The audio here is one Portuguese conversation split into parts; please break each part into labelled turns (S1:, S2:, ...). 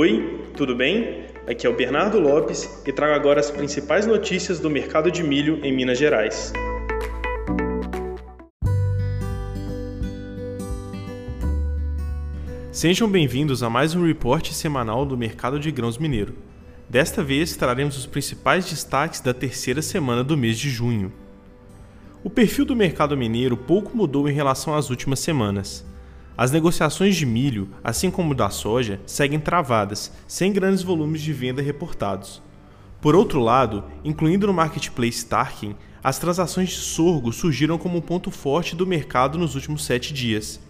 S1: Oi, tudo bem? Aqui é o Bernardo Lopes e trago agora as principais notícias do mercado de milho em Minas Gerais. Sejam bem-vindos a mais um reporte semanal do mercado de grãos mineiro. Desta vez traremos os principais destaques da terceira semana do mês de junho. O perfil do mercado mineiro pouco mudou em relação às últimas semanas. As negociações de milho, assim como da soja, seguem travadas, sem grandes volumes de venda reportados. Por outro lado, incluindo no marketplace Tarkin, as transações de sorgo surgiram como um ponto forte do mercado nos últimos sete dias.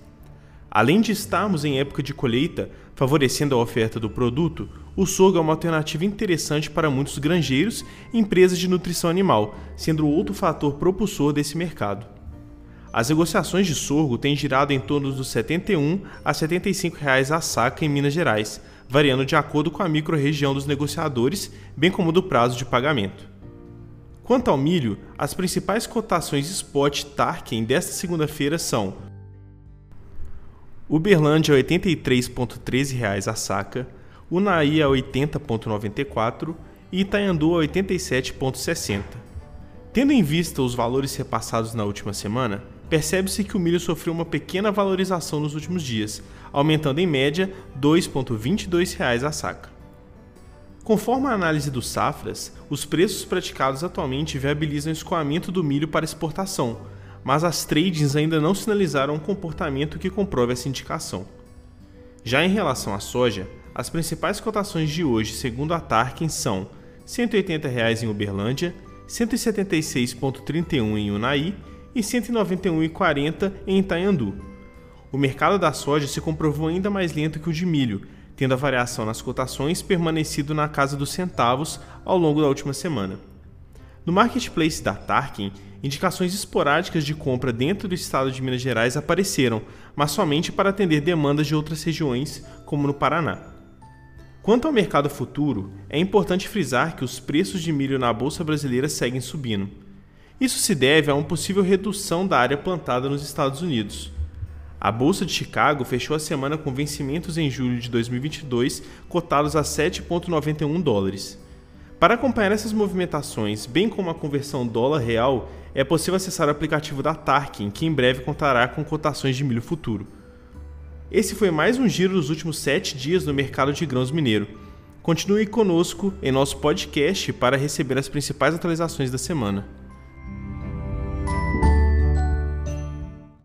S1: Além de estarmos em época de colheita, favorecendo a oferta do produto, o sorgo é uma alternativa interessante para muitos granjeiros e empresas de nutrição animal, sendo outro fator propulsor desse mercado. As negociações de sorgo têm girado em torno dos R$ 71 a 75 reais a saca em Minas Gerais, variando de acordo com a microrregião dos negociadores, bem como do prazo de pagamento. Quanto ao milho, as principais cotações spot Tarkin desta segunda-feira são Uberlândia R$ 83,13 a saca, Unaí a 80,94 e Itaiandu a 87,60. Tendo em vista os valores repassados na última semana, percebe-se que o milho sofreu uma pequena valorização nos últimos dias, aumentando em média R$ 2,22 a saca. Conforme a análise dos safras, os preços praticados atualmente viabilizam o escoamento do milho para exportação, mas as tradings ainda não sinalizaram um comportamento que comprove essa indicação. Já em relação à soja, as principais cotações de hoje, segundo a Tarkin, são 180 reais em Uberlândia, R$ 176,31 em Unai e R$ 191,40 em Itaiandu. O mercado da soja se comprovou ainda mais lento que o de milho, tendo a variação nas cotações permanecido na casa dos centavos ao longo da última semana. No marketplace da Tarkin, indicações esporádicas de compra dentro do estado de Minas Gerais apareceram, mas somente para atender demandas de outras regiões, como no Paraná. Quanto ao mercado futuro, é importante frisar que os preços de milho na bolsa brasileira seguem subindo. Isso se deve a uma possível redução da área plantada nos Estados Unidos. A Bolsa de Chicago fechou a semana com vencimentos em julho de 2022 cotados a 7,91 dólares. Para acompanhar essas movimentações, bem como a conversão dólar-real, é possível acessar o aplicativo da Tarkin, que em breve contará com cotações de milho futuro. Esse foi mais um giro dos últimos sete dias no mercado de grãos mineiro. Continue conosco em nosso podcast para receber as principais atualizações da semana.